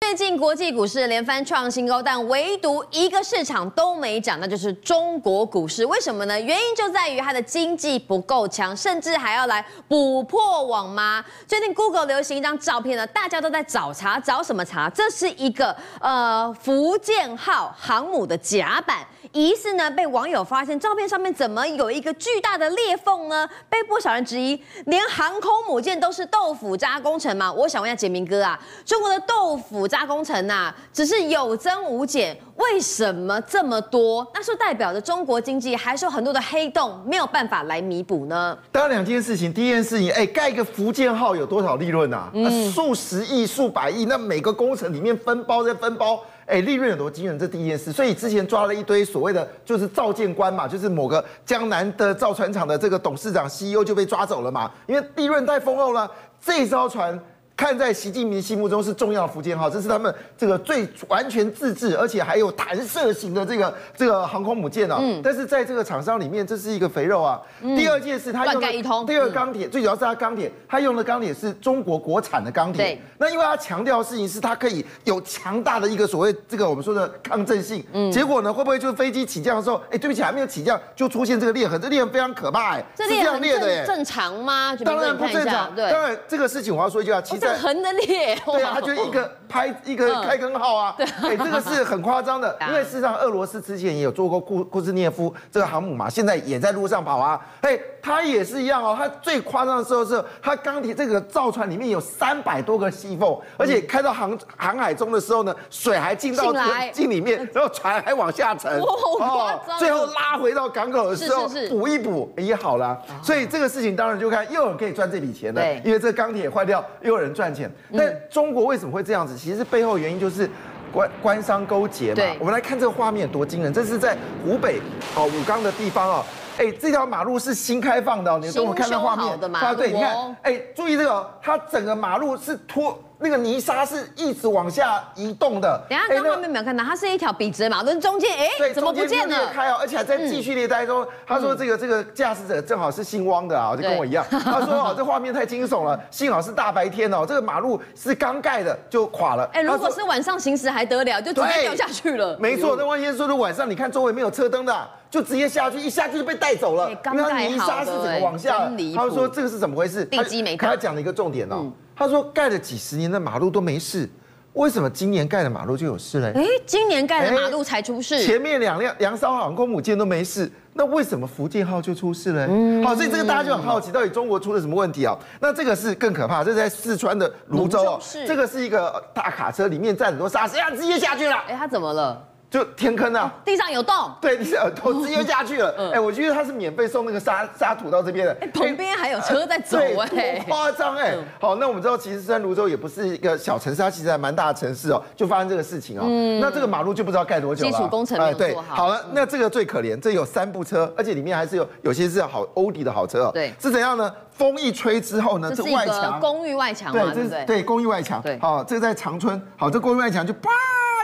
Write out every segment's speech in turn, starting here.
最近国际股市连番创新高，但唯独一个市场都没涨，那就是中国股市。为什么呢？原因就在于它的经济不够强，甚至还要来补破网吗？最近 Google 流行一张照片呢，大家都在找茬，找什么茬？这是一个呃福建号航母的甲板。疑似呢，被网友发现照片上面怎么有一个巨大的裂缝呢？被不少人质疑，连航空母舰都是豆腐渣工程吗？我想问一下杰明哥啊，中国的豆腐渣工程啊，只是有增无减，为什么这么多？那是代表着中国经济还是有很多的黑洞没有办法来弥补呢？当然两件事情，第一件事情，哎，盖一个福建号有多少利润啊？嗯，数十亿、数百亿，那每个工程里面分包再分包。哎，利润有多惊人？这第一件事，所以之前抓了一堆所谓的就是造舰官嘛，就是某个江南的造船厂的这个董事长 CEO 就被抓走了嘛，因为利润太丰厚了，这艘船。看在习近平心目中是重要的福建号，这是他们这个最完全自制，而且还有弹射型的这个这个航空母舰啊。嗯。但是在这个厂商里面，这是一个肥肉啊。嗯。第二件事，他用的第二钢铁，最主要是他钢铁，他用的钢铁是中国国产的钢铁。对。那因为他强调的事情是，它可以有强大的一个所谓这个我们说的抗震性。嗯。结果呢，会不会就是飞机起降的时候，哎，对不起，还没有起降就出现这个裂痕？这裂痕非常可怕，哎。这裂痕正正常吗？当然不正常。对。当然，这个事情我要说一句啊，其实。横的裂，对啊，他就一个拍一个开根号啊，对，哎，这个是很夸张的，因为事实上俄罗斯之前也有做过库库兹涅夫这个航母嘛，现在也在路上跑啊，哎，他也是一样哦，他最夸张的时候是，他钢铁这个造船里面有三百多个细缝，而且开到航航海中的时候呢，水还进到进里面，然后船还往下沉，哦，最后拉回到港口的时候补一补也好了，所以这个事情当然就看又有人可以赚这笔钱了，因为这个钢铁坏掉又有人赚钱。但中国为什么会这样子？其实背后原因就是官官商勾结嘛。我们来看这个画面多惊人！这是在湖北哦武冈的地方哦，哎，这条马路是新开放的，你等我看到画面。啊，对，你看，哎，注意这个，它整个马路是拖。那个泥沙是一直往下移动的。等下，在画面没有看到，它是一条笔直的马路，中间哎，怎么不见了？开哦，而且还在继续列当中。他说这个这个驾驶者正好是姓汪的啊，就跟我一样。他说哦，这画面太惊悚了，幸好是大白天哦，这个马路是刚盖的就垮了。哎，如果是晚上行驶还得了，就直接掉下去了。没错，那万先生说的晚上，你看周围没有车灯的，就直接下去，一下去就被带走了。因为它泥沙是怎么往下？他说这个是怎么回事？地基没看。他讲了一个重点哦。他说盖了几十年的马路都没事，为什么今年盖的马路就有事嘞？哎，今年盖的马路才出事。前面两辆两艘航空母舰都没事，那为什么福建号就出事嘞？嗯，好，所以这个大家就很好奇，到底中国出了什么问题啊？那这个是更可怕，这是在四川的泸州哦，这个是一个大卡车，里面载很多沙石，呀，直接下去了。哎，他怎么了？就天坑啊，地上有洞，对，地上有洞，直接下去了。哎，我觉得他是免费送那个沙沙土到这边的。哎，旁边还有车在走，哎，夸张哎。好，那我们知道，其实虽然泸州也不是一个小城市，它其实还蛮大的城市哦，就发生这个事情哦。嗯，那这个马路就不知道盖多久了。基础工程没有做好。好了，那这个最可怜，这有三部车，而且里面还是有有些是好欧迪的好车哦。对，是怎样呢？风一吹之后呢，这外墙，公寓外墙嘛，对不对？对，公寓外墙。对，好，这个在长春，好，这公寓外墙就啪。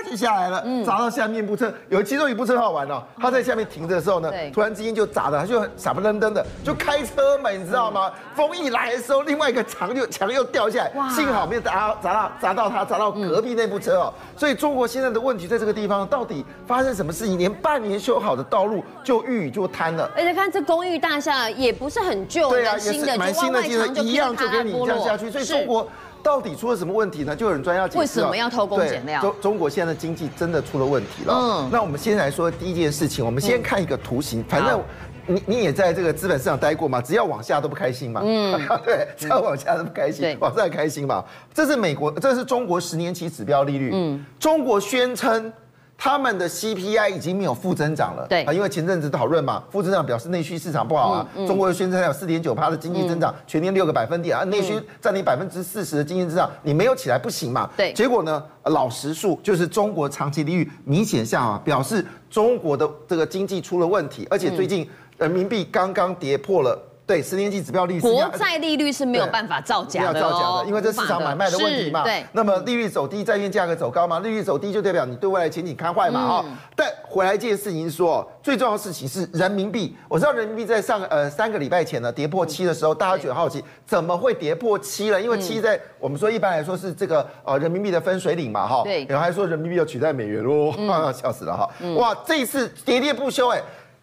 就下来了，砸到下面一部车，有其中一部车好玩哦，他在下面停着的时候呢，突然之间就砸的，他就傻不愣登的就开车门，你知道吗？风一来的时候，另外一个墙就墙又掉下来，幸好没有砸到砸到砸到他，砸到隔壁那部车哦。所以中国现在的问题在这个地方，到底发生什么事情？连半年修好的道路就遇雨就瘫了。而且看这公寓大厦也不是很旧，对啊，也是蛮新的，一样就给你这样下去，所以中国。到底出了什么问题呢？就有人专家解释，为什么要偷工减料？中中国现在的经济真的出了问题了。嗯，那我们先来说第一件事情，我们先看一个图形。反正你你也在这个资本市场待过嘛，只要往下都不开心嘛。嗯，对，只要往下都不开心，往上开心嘛。这是美国，这是中国十年期指标利率。嗯，中国宣称。他们的 CPI 已经没有负增长了，对啊，因为前阵子讨论嘛，负增长表示内需市场不好啊。嗯嗯、中国又宣称有四点九趴的经济增长，嗯、全年六个百分点啊，内需占你百分之四十的经济增长，你没有起来不行嘛。对，结果呢，老实数就是中国长期利率明显下滑，表示中国的这个经济出了问题，而且最近人民币刚刚跌破了。对，十年期指标利率，国债利率是没有办法造假的，造假的，因为这市场买卖的问题嘛。对。那么利率走低，债券价格走高嘛？利率走低就代表你对未来前景看坏嘛？哈、嗯。但回来一件事情是说，最重要的事情是人民币。我知道人民币在上呃三个礼拜前呢跌破七的时候，大家觉得好奇，怎么会跌破七了？因为七在我们说一般来说是这个呃人民币的分水岭嘛，哈。对。然后还说人民币要取代美元喽，嗯、笑死了哈。哇，这一次喋喋不休哎。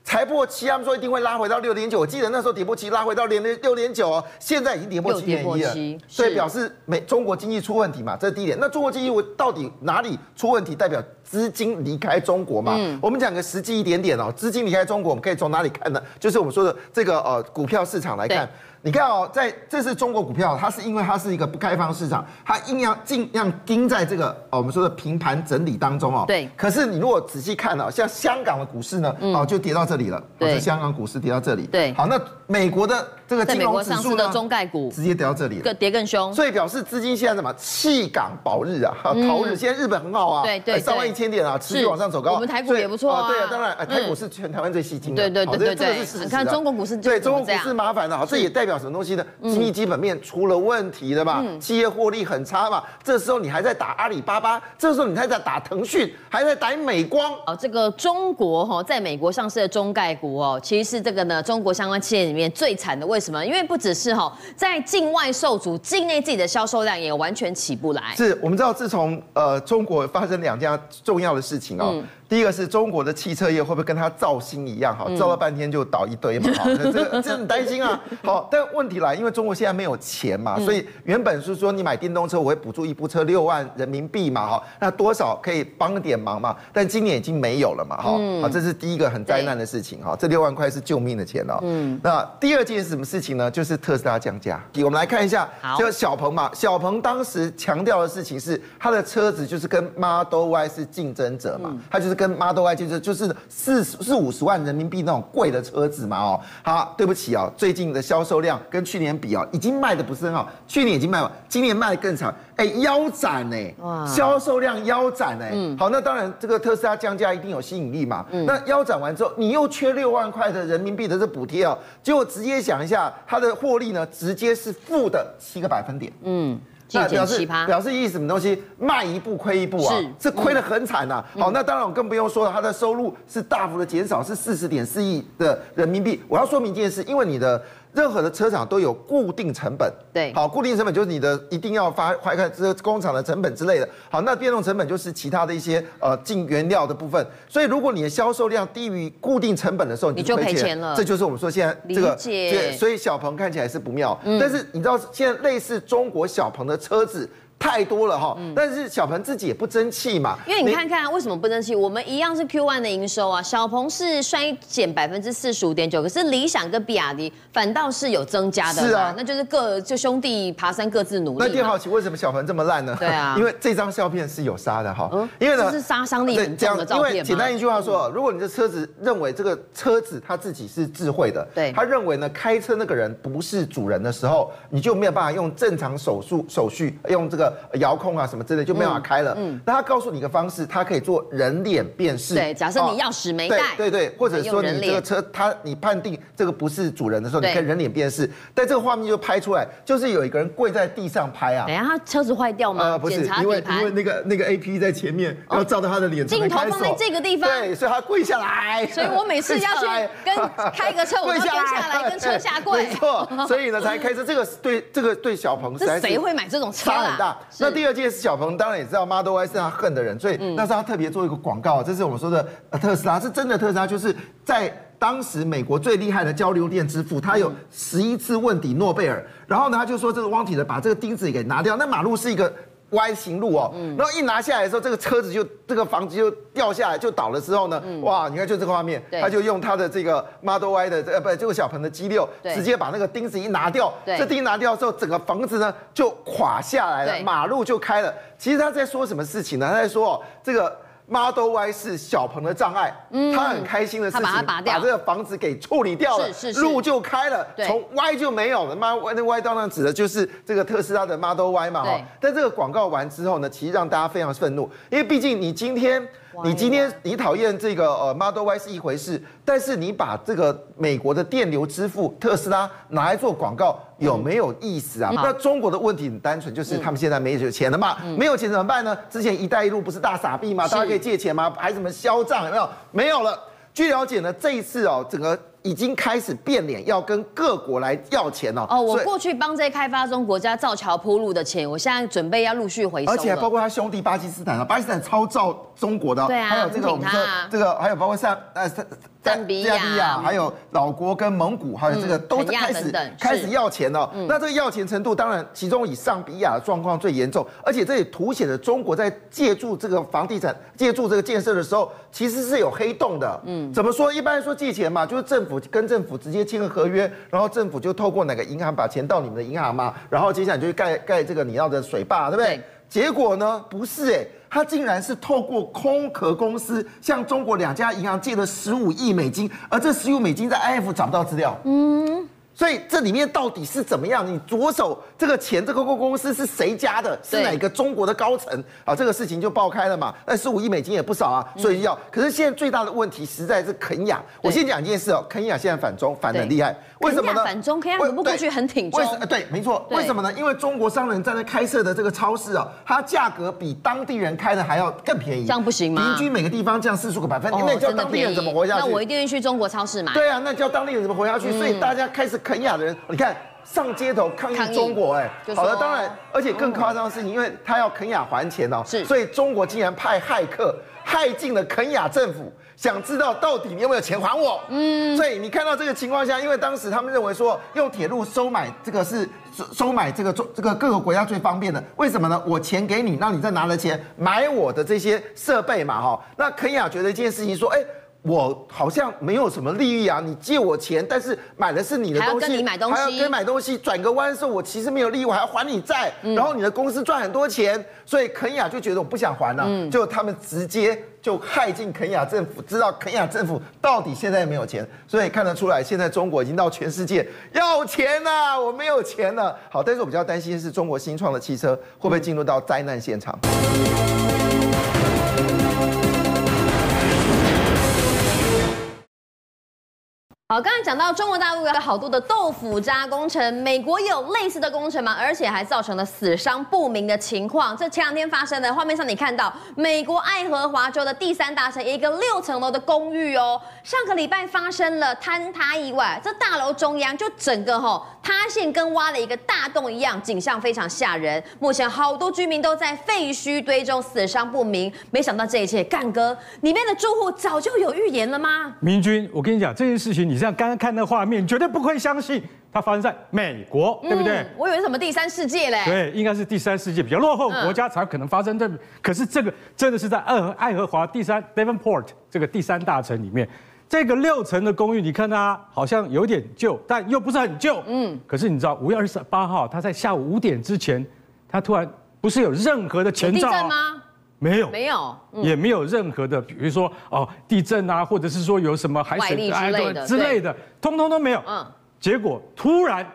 才破七，他们说一定会拉回到六点九。我记得那时候跌破七，拉回到六点六点九哦。现在已经跌破七点一了，所以表示美中国经济出问题嘛，这是第一点。那中国经济我到底哪里出问题？代表资金离开中国嘛？嗯、我们讲个实际一点点哦，资金离开中国，我们可以从哪里看呢？就是我们说的这个呃股票市场来看。你看哦，在这是中国股票，它是因为它是一个不开放市场，它硬要尽量盯在这个哦，我们说的平盘整理当中哦。对。可是你如果仔细看哦，像香港的股市呢，哦就跌到这里了。对。香港股市跌到这里。对。好，那美国的这个金融指数的，中概股直接跌到这里了，更跌更凶。所以表示资金现在什么弃港保日啊，逃日。现在日本很好啊，对对，上万一千点啊，持续往上走高。我们台股也不错啊。对啊，当然，台股是全台湾最吸金的。对对对对对。你看中国股市，对中国股市麻烦了，好，这也代表什么东西呢？经济基本面出了问题了嘛？企业获利很差嘛？这时候你还在打阿里巴巴，这时候你还在打腾讯，还在打美光。啊，这个中国哈，在美国上市的中概股哦，其实是这个呢，中国相关企业里面最惨的。为什么？因为不只是哈，在境外受阻，境内自己的销售量也完全起不来。是我们知道，自从呃中国发生两件重要的事情哦。第一个是中国的汽车业会不会跟它造星一样，哈，造了半天就倒一堆嘛，哈，这这很担心啊。好，但问题来，因为中国现在没有钱嘛，所以原本是说你买电动车，我会补助一部车六万人民币嘛，哈，那多少可以帮点忙嘛？但今年已经没有了嘛，哈，好，这是第一个很灾难的事情，哈，这六万块是救命的钱哦。嗯，那第二件是什么事情呢？就是特斯拉降价。我们来看一下，就小鹏嘛，小鹏当时强调的事情是，他的车子就是跟 Model Y 是竞争者嘛，他就是。跟 Model Y 就是就是四四五十万人民币那种贵的车子嘛哦，好，对不起哦，最近的销售量跟去年比哦，已经卖的不是很好，去年已经卖完，今年卖的更惨，哎，腰斩哎，哇，销售量腰斩哎，嗯，好，那当然这个特斯拉降价一定有吸引力嘛，嗯，那腰斩完之后，你又缺六万块的人民币的这补贴哦，结果直接想一下，它的获利呢，直接是负的七个百分点，嗯。那表示表示意思什么东西？卖一步亏一步啊，是亏得很惨呐、啊。好，那当然我更不用说了，它的收入是大幅的减少，是四十点四亿的人民币。我要说明一件事，因为你的。任何的车厂都有固定成本，对，好，固定成本就是你的一定要发快看这工厂的成本之类的。好，那变动成本就是其他的一些呃进原料的部分。所以如果你的销售量低于固定成本的时候，你就赔钱了。这就是我们说现在这个，对，所以小鹏看起来是不妙。但是你知道现在类似中国小鹏的车子。太多了哈，但是小鹏自己也不争气嘛。因为你看看为什么不争气？我们一样是 Q1 的营收啊，小鹏是衰减百分之四十五点九，可是理想跟比亚迪反倒是有增加的。是啊，那就是各就兄弟爬山各自努力。那第二好奇，为什么小鹏这么烂呢？对啊，因为这张照片是有杀的哈。因为呢，这是杀伤力很强的照片。因为简单一句话说，如果你的车子认为这个车子它自己是智慧的，对，他认为呢开车那个人不是主人的时候，你就没有办法用正常手术手续用这个。遥控啊什么之类就没办法开了。嗯，那他告诉你一个方式，他可以做人脸辨识。对，假设你钥匙没带，对对，或者说你这个车，他你判定这个不是主人的时候，你可以人脸辨识。但这个画面就拍出来，就是有一个人跪在地上拍啊。等下他车子坏掉吗？呃，不是，因为因为那个那个 A P 在前面，然后照到他的脸。镜头放在这个地方，对，所以他跪下来。所以我每次要去 跟开个车，我都蹲下来跟车下跪。没错，所以呢 才开车。这个对这个对小鹏，这谁会买这种车啊？差很大。那。第二届是小鹏，当然也知道 Model Y 是他恨的人，所以那是他特别做一个广告。这是我们说的特斯拉，是真的特斯拉，就是在当时美国最厉害的交流电之父，他有十一次问鼎诺贝尔。然后呢，他就说这个汪体的把这个钉子给拿掉，那马路是一个。歪行路哦，然后一拿下来的时候，这个车子就这个房子就掉下来就倒了之后呢，哇，你看就这个画面，他就用他的这个 Model Y 的呃不这个小鹏的 G6，直接把那个钉子一拿掉，这钉拿掉之后，整个房子呢就垮下来了，马路就开了。其实他在说什么事情呢？他在说哦，这个。Model Y 是小鹏的障碍，嗯，他很开心的事情，把，把这个房子给处理掉了，是是是路就开了，从 Y 就没有了。那 Y 当然指的就是这个特斯拉的 Model Y 嘛，哈。但这个广告完之后呢，其实让大家非常愤怒，因为毕竟你今天。你今天你讨厌这个呃 Model Y 是一回事，但是你把这个美国的电流支付特斯拉拿来做广告有没有意思啊？那中国的问题很单纯，就是他们现在没有钱了嘛，没有钱怎么办呢？之前“一带一路”不是大傻逼吗？大家可以借钱吗？还什么销账有没有？没有了。据了解呢，这一次哦，整个。已经开始变脸，要跟各国来要钱了。哦，我过去帮这些开发中国家造桥铺路的钱，我现在准备要陆续回收。而且还包括他兄弟巴基斯坦啊，巴基斯坦超造中国的。对啊，还有这个我们说这个，还有包括像呃。赞比亚，还有老国跟蒙古，还有这个都开始开始要钱了。那这个要钱程度，当然其中以上比亚的状况最严重，而且这也凸显了中国在借助这个房地产、借助这个建设的时候，其实是有黑洞的。嗯，怎么说？一般来说借钱嘛，就是政府跟政府直接签个合约，然后政府就透过哪个银行把钱到你们的银行嘛，然后接下来就去盖盖这个你要的水坝，对不对？结果呢，不是哎。他竟然是透过空壳公司向中国两家银行借了十五亿美金，而这十五美金在 IF 找不到资料。嗯。所以这里面到底是怎么样？你左手这个钱，这个公司是谁家的？是哪个中国的高层？啊，这个事情就爆开了嘛。那十五亿美金也不少啊，所以要。可是现在最大的问题实在是肯亚。我先讲一件事哦，肯亚现在反中反的很厉害，为什么呢？反中，肯亚不过去很挺中。对，没错。为什么呢？因为中国商人在那开设的这个超市啊，它价格比当地人开的还要更便宜。这样不行吗？平均每个地方降四十个百分点，那叫当地人怎么活下去？那我一定会去中国超市买。对啊，那叫当地人怎么活下去？所以大家开始。肯亚的人，你看上街头抗议中国，哎，好的，当然，而且更夸张的事情，因为他要肯亚还钱哦，是，所以中国竟然派骇客骇进了肯亚政府，想知道到底你有没有钱还我？嗯，所以你看到这个情况下，因为当时他们认为说用铁路收买这个是收收买这个中这个各个国家最方便的，为什么呢？我钱给你，那你再拿了钱买我的这些设备嘛，哈，那肯雅觉得一件事情说，哎。我好像没有什么利益啊，你借我钱，但是买的是你的东西，还要跟你买东西，还要跟买东西，转个弯的时候，我其实没有利益，我还要还你债，嗯、然后你的公司赚很多钱，所以肯雅就觉得我不想还了，嗯、就他们直接就害进肯雅政府，知道肯雅政府到底现在没有钱，所以看得出来，现在中国已经到全世界要钱了、啊，我没有钱了。好，但是我比较担心的是中国新创的汽车会不会进入到灾难现场。好，刚才讲到中国大陆有好多的豆腐渣工程，美国有类似的工程吗？而且还造成了死伤不明的情况。这前两天发生的画面上，你看到美国爱荷华州的第三大城一个六层楼的公寓哦，上个礼拜发生了坍塌意外，这大楼中央就整个吼塌陷，跟挖了一个大洞一样，景象非常吓人。目前好多居民都在废墟堆中死伤不明。没想到这一切，干哥里面的住户早就有预言了吗？明君，我跟你讲这件事情，你。这样刚刚看那画面，绝对不会相信它发生在美国，对不对？我以为什么第三世界嘞？对，应该是第三世界比较落后国家才可能发生这。可是这个真的是在爱爱荷华第三 Devonport 这个第三大城里面，这个六层的公寓，你看它好像有点旧，但又不是很旧。嗯。可是你知道五月二十八号，它在下午五点之前，它突然不是有任何的前兆吗？没有，没有，也没有任何的，比如说哦，地震啊，或者是说有什么海水之类的之类的，通通都没有。嗯，结果突然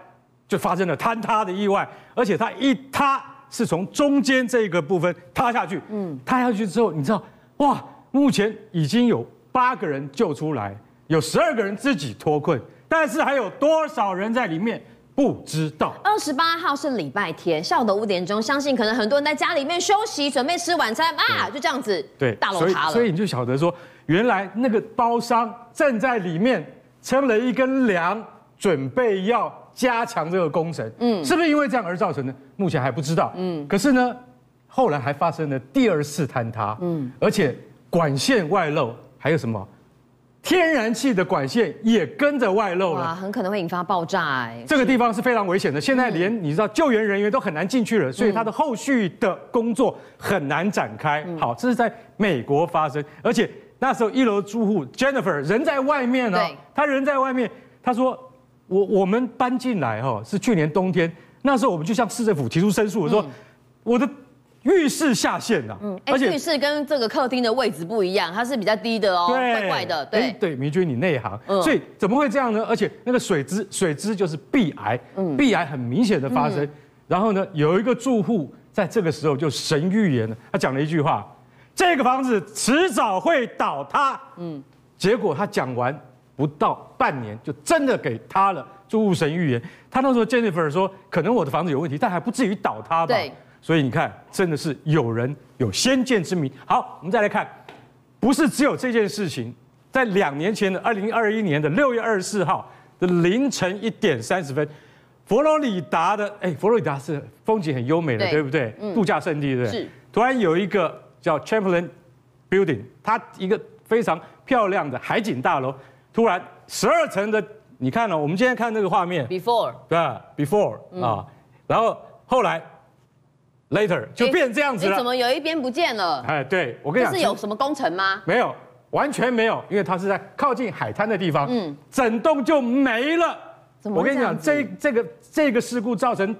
就发生了坍塌的意外，而且它一塌是从中间这个部分塌下去。嗯，塌下去之后，你知道，哇，目前已经有八个人救出来，有十二个人自己脱困，但是还有多少人在里面？不知道。二十八号是礼拜天下午的五点钟，相信可能很多人在家里面休息，准备吃晚餐啊，就这样子，对，大楼塌了。所以你就晓得说，原来那个包商正在里面撑了一根梁，准备要加强这个工程。嗯，是不是因为这样而造成的？目前还不知道。嗯，可是呢，后来还发生了第二次坍塌。嗯，而且管线外漏，还有什么？天然气的管线也跟着外漏了，很可能会引发爆炸哎。这个地方是非常危险的，现在连你知道救援人员都很难进去了，所以它的后续的工作很难展开。好，这是在美国发生，而且那时候一楼住户 Jennifer 人在外面呢，他人在外面，他说我我们搬进来哈是去年冬天，那时候我们就向市政府提出申诉，我说我的。浴室下陷呐，嗯，而且浴室跟这个客厅的位置不一样，它是比较低的哦，怪怪的，对。对，明君你内行，所以怎么会这样呢？而且那个水渍水渍就是壁癌，嗯，壁癌很明显的发生，然后呢，有一个住户在这个时候就神预言了，他讲了一句话，这个房子迟早会倒塌，嗯，结果他讲完不到半年就真的给塌了，住户神预言，他那时候 Jennifer 说，可能我的房子有问题，但还不至于倒塌吧？对。所以你看，真的是有人有先见之明。好，我们再来看，不是只有这件事情，在两年前的二零二一年的六月二十四号的凌晨一点三十分，佛罗里达的哎，佛罗里达是风景很优美的，对，对不对？嗯、度假胜地，对不对？是。突然有一个叫 Champlain Building，它一个非常漂亮的海景大楼，突然十二层的，你看了、哦，我们今天看这个画面，Before，对，Before 啊，然后后来。Later 就变这样子了。你怎么有一边不见了？哎，对，我跟你讲，是有什么工程吗？没有，完全没有，因为它是在靠近海滩的地方，嗯，整栋就没了。我跟你讲，这这个这个事故造成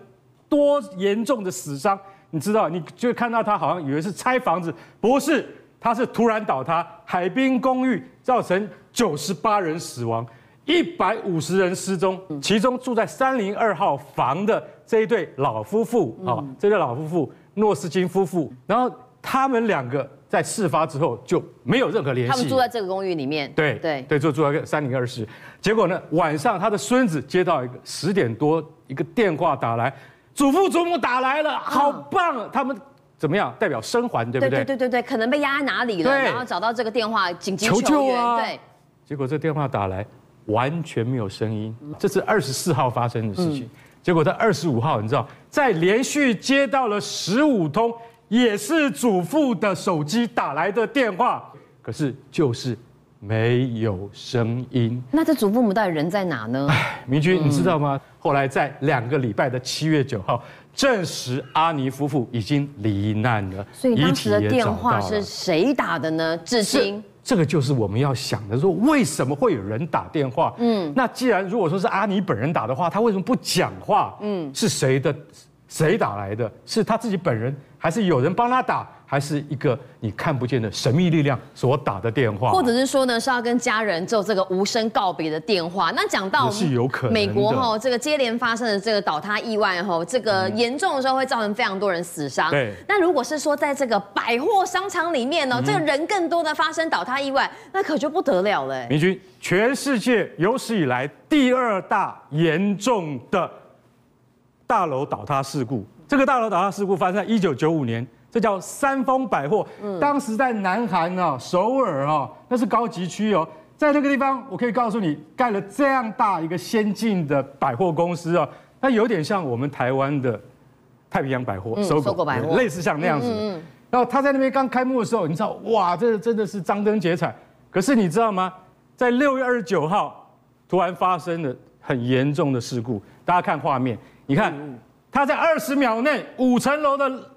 多严重的死伤，你知道？你就看到他好像以为是拆房子，不是，他是突然倒塌。海滨公寓造成九十八人死亡，一百五十人失踪，其中住在三零二号房的。这一对老夫妇啊，嗯、这对老夫妇诺斯金夫妇，然后他们两个在事发之后就没有任何联系。他们住在这个公寓里面。对对对，就住在三零二室。结果呢，晚上他的孙子接到一个十点多一个电话打来，祖父祖母打来了，好棒！啊、他们怎么样？代表生还，对不对？对对对对，可能被压在哪里了，然后找到这个电话紧急求，求救啊！对。结果这电话打来完全没有声音，这是二十四号发生的事情。嗯结果在二十五号，你知道，在连续接到了十五通也是祖父的手机打来的电话，可是就是没有声音。那这祖父母到底人在哪呢？哎，明君，你知道吗？嗯、后来在两个礼拜的七月九号，证实阿尼夫妇已经罹难了。所以当时的电话是谁打的呢？至今。这个就是我们要想的，说为什么会有人打电话？嗯，那既然如果说是阿尼本人打的话，他为什么不讲话？嗯，是谁的？谁打来的？是他自己本人，还是有人帮他打？还是一个你看不见的神秘力量所打的电话，或者是说呢，是要跟家人做这个无声告别的电话。那讲到是有可能美国哈，这个接连发生的这个倒塌意外哈，这个严重的时候会造成非常多人死伤。对。那如果是说在这个百货商场里面呢，这个人更多的发生倒塌意外，那可就不得了了。明君，全世界有史以来第二大严重的大楼倒塌事故，这个大楼倒塌事故发生在一九九五年。这叫三丰百货，当时在南韩啊，首尔啊，那是高级区哦，在那个地方，我可以告诉你，盖了这样大一个先进的百货公司啊，它有点像我们台湾的太平洋百货、嗯、SOGO 百货，类似像那样子。嗯嗯、然后他在那边刚开幕的时候，你知道，哇，这真的是张灯结彩。可是你知道吗？在六月二十九号，突然发生了很严重的事故。大家看画面，你看，他在二十秒内五层楼的。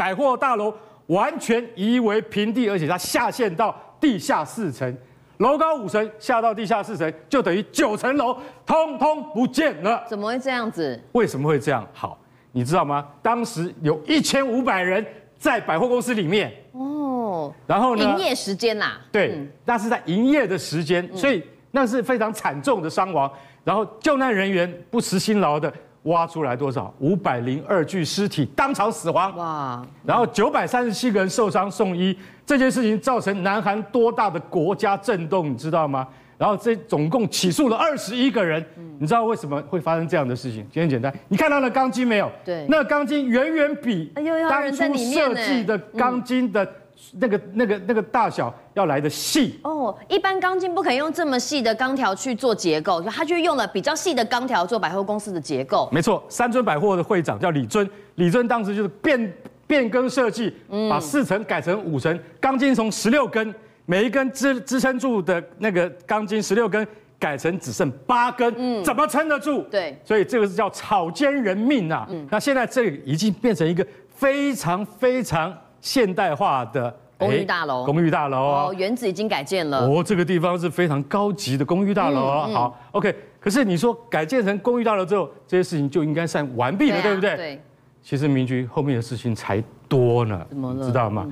百货大楼完全夷为平地，而且它下陷到地下四层，楼高五层下到地下四层，就等于九层楼通通不见了。怎么会这样子？为什么会这样？好，你知道吗？当时有一千五百人在百货公司里面哦，然后呢？营业时间呐？对，那是在营业的时间，所以那是非常惨重的伤亡。然后救难人员不辞辛劳的。挖出来多少？五百零二具尸体当场死亡。哇！然后九百三十七个人受伤送医。这件事情造成南韩多大的国家震动，你知道吗？然后这总共起诉了二十一个人。你知道为什么会发生这样的事情？很简单，你看到那钢筋没有？对，那钢筋远远比当初设计的钢筋的。那个、那个、那个大小要来的细哦，一般钢筋不可以用这么细的钢条去做结构，他就用了比较细的钢条做百货公司的结构。没错，三尊百货的会长叫李尊，李尊当时就是变变更设计，把四层改成五层，钢筋从十六根，每一根支支撑住的那个钢筋十六根改成只剩八根，嗯，怎么撑得住？对，所以这个是叫草菅人命啊。嗯，那现在这已经变成一个非常非常。现代化的公寓大楼，公寓大楼哦，原址已经改建了哦，这个地方是非常高级的公寓大楼。好，OK。可是你说改建成公寓大楼之后，这些事情就应该算完毕了，对，不对？对。其实民居后面的事情才多呢，你知道吗？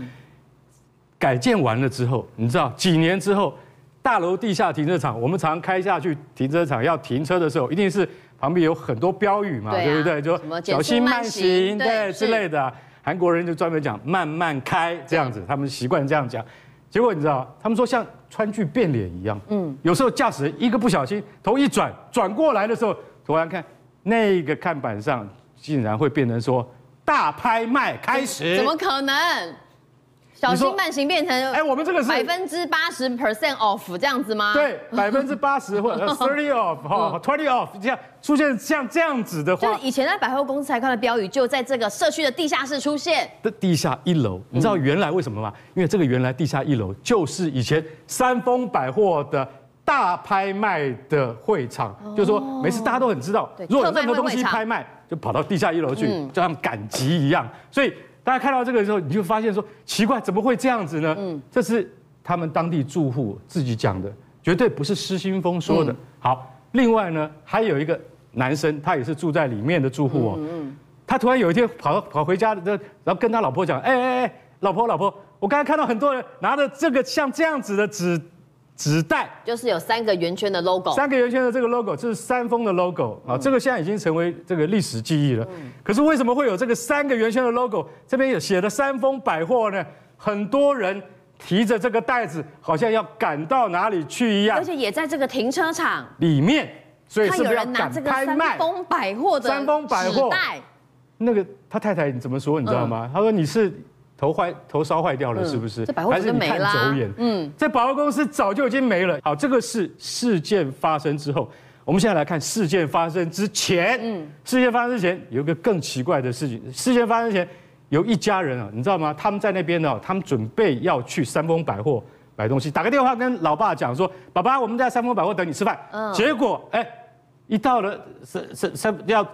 改建完了之后，你知道几年之后，大楼地下停车场，我们常开下去停车场要停车的时候，一定是旁边有很多标语嘛，对不对？就小心慢行，对之类的。韩国人就专门讲慢慢开这样子，他们习惯这样讲。结果你知道，他们说像川剧变脸一样，嗯，有时候驾驶人一个不小心头一转转过来的时候，突然看那个看板上竟然会变成说大拍卖开始，怎么可能？小心慢行变成哎，我们这个是百分之八十 percent off 这样子吗？对，百分之八十或者 thirty off 哈，twenty off 这样出现像这样子的话，就是以前在百货公司才看的标语，就在这个社区的地下室出现。的地下一楼，你知道原来为什么吗？因为这个原来地下一楼就是以前三丰百货的大拍卖的会场，就是说每次大家都很知道，如果有任何东西拍卖，就跑到地下一楼去，就像赶集一样，所以。大家看到这个时候，你就发现说奇怪，怎么会这样子呢？嗯，这是他们当地住户自己讲的，绝对不是失心疯说的。好，另外呢，还有一个男生，他也是住在里面的住户哦。嗯，他突然有一天跑跑回家的，然后跟他老婆讲：“哎哎哎，老婆老婆，我刚才看到很多人拿着这个像这样子的纸。”纸袋就是有三个圆圈的 logo，三个圆圈的这个 logo，这是三丰的 logo 啊，这个现在已经成为这个历史记忆了。可是为什么会有这个三个圆圈的 logo？这边有写的三丰百货呢？很多人提着这个袋子，好像要赶到哪里去一样，而且也在这个停车场里面，所以是不是要赶拍卖？三丰百货的三丰百货袋，那个他太太你怎么说？你知道吗？他说你是。头坏头烧坏掉了，是不是？这百货公司没了。嗯，这百货公司早就已经没了。好，这个是事件发生之后。我们现在来看事件发生之前。嗯，事件发生之前有一个更奇怪的事情。事件发生之前，有一家人啊，你知道吗？他们在那边呢，他们准备要去三丰百货买东西，打个电话跟老爸讲说：“爸爸，我们在三丰百货等你吃饭。”嗯，结果哎，一到了三三三要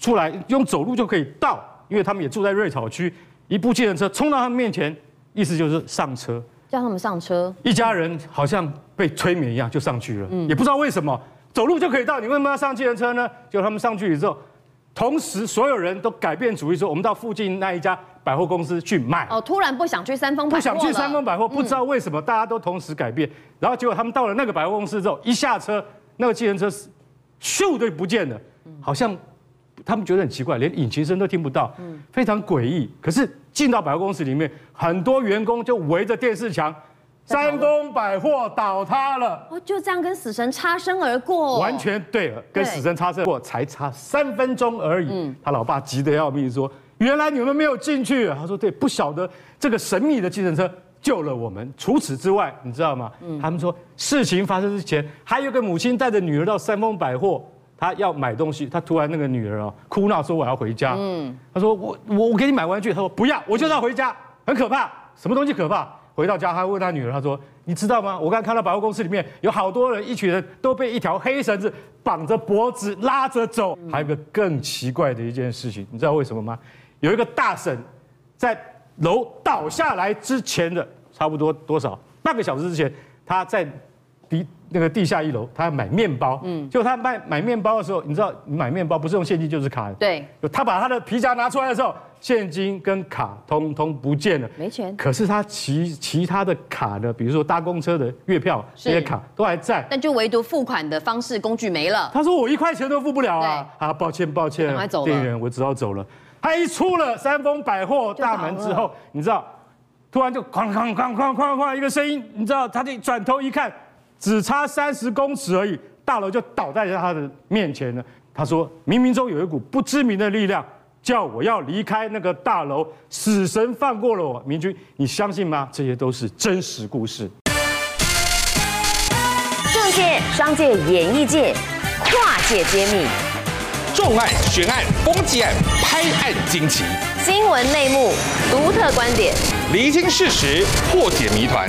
出来用走路就可以到，因为他们也住在瑞草区。一部计程车冲到他们面前，意思就是上车，叫他们上车。一家人好像被催眠一样就上去了，嗯，也不知道为什么走路就可以到，你为什么要上计程车呢？就他们上去之后，同时所有人都改变主意说，我们到附近那一家百货公司去买。哦，突然不想去三丰百货，不想去三丰百货，不知道为什么大家都同时改变，然后结果他们到了那个百货公司之后，一下车，那个计程车咻的不见了，好像。他们觉得很奇怪，连引擎声都听不到，非常诡异。可是进到百货公司里面，很多员工就围着电视墙，三丰百货倒塌了。哦，就这样跟死神擦身而过，完全对了，跟死神擦身而过，才差三分钟而已。他老爸急得要命，说：“原来你们没有进去。”他说：“对，不晓得这个神秘的计程车救了我们。除此之外，你知道吗？他们说事情发生之前，还有个母亲带着女儿到三丰百货。”他要买东西，他突然那个女儿啊哭闹说，我要回家。嗯，他说我我我给你买玩具，他说不要，我就要回家，很可怕。什么东西可怕？回到家，他问他女儿，他说你知道吗？我刚才看到百货公司里面有好多人，一群人都被一条黑绳子绑着脖子拉着走。还有个更奇怪的一件事情，你知道为什么吗？有一个大婶在楼倒下来之前的差不多多少半个小时之前，她在。地那个地下一楼，他要买面包，嗯，就他卖买面包的时候，你知道，你买面包不是用现金就是卡，对，他把他的皮夹拿出来的时候，现金跟卡通通不见了，没钱。可是他其其他的卡呢，比如说搭公车的月票这些卡都还在，但就唯独付款的方式工具没了。他说我一块钱都付不了啊，啊，抱歉抱歉，店员，我只好走了。他一出了三丰百货大门之后，你知道，突然就哐哐哐哐哐哐一个声音，你知道，他就转头一看。只差三十公尺而已，大楼就倒在他的面前了。他说：“冥冥中有一股不知名的力量，叫我要离开那个大楼。死神放过了我。”明君，你相信吗？这些都是真实故事。政界、商界、演艺界，跨界揭秘，重案、悬案、攻击案、拍案惊奇，新闻内幕、独特观点，厘清事实，破解谜团。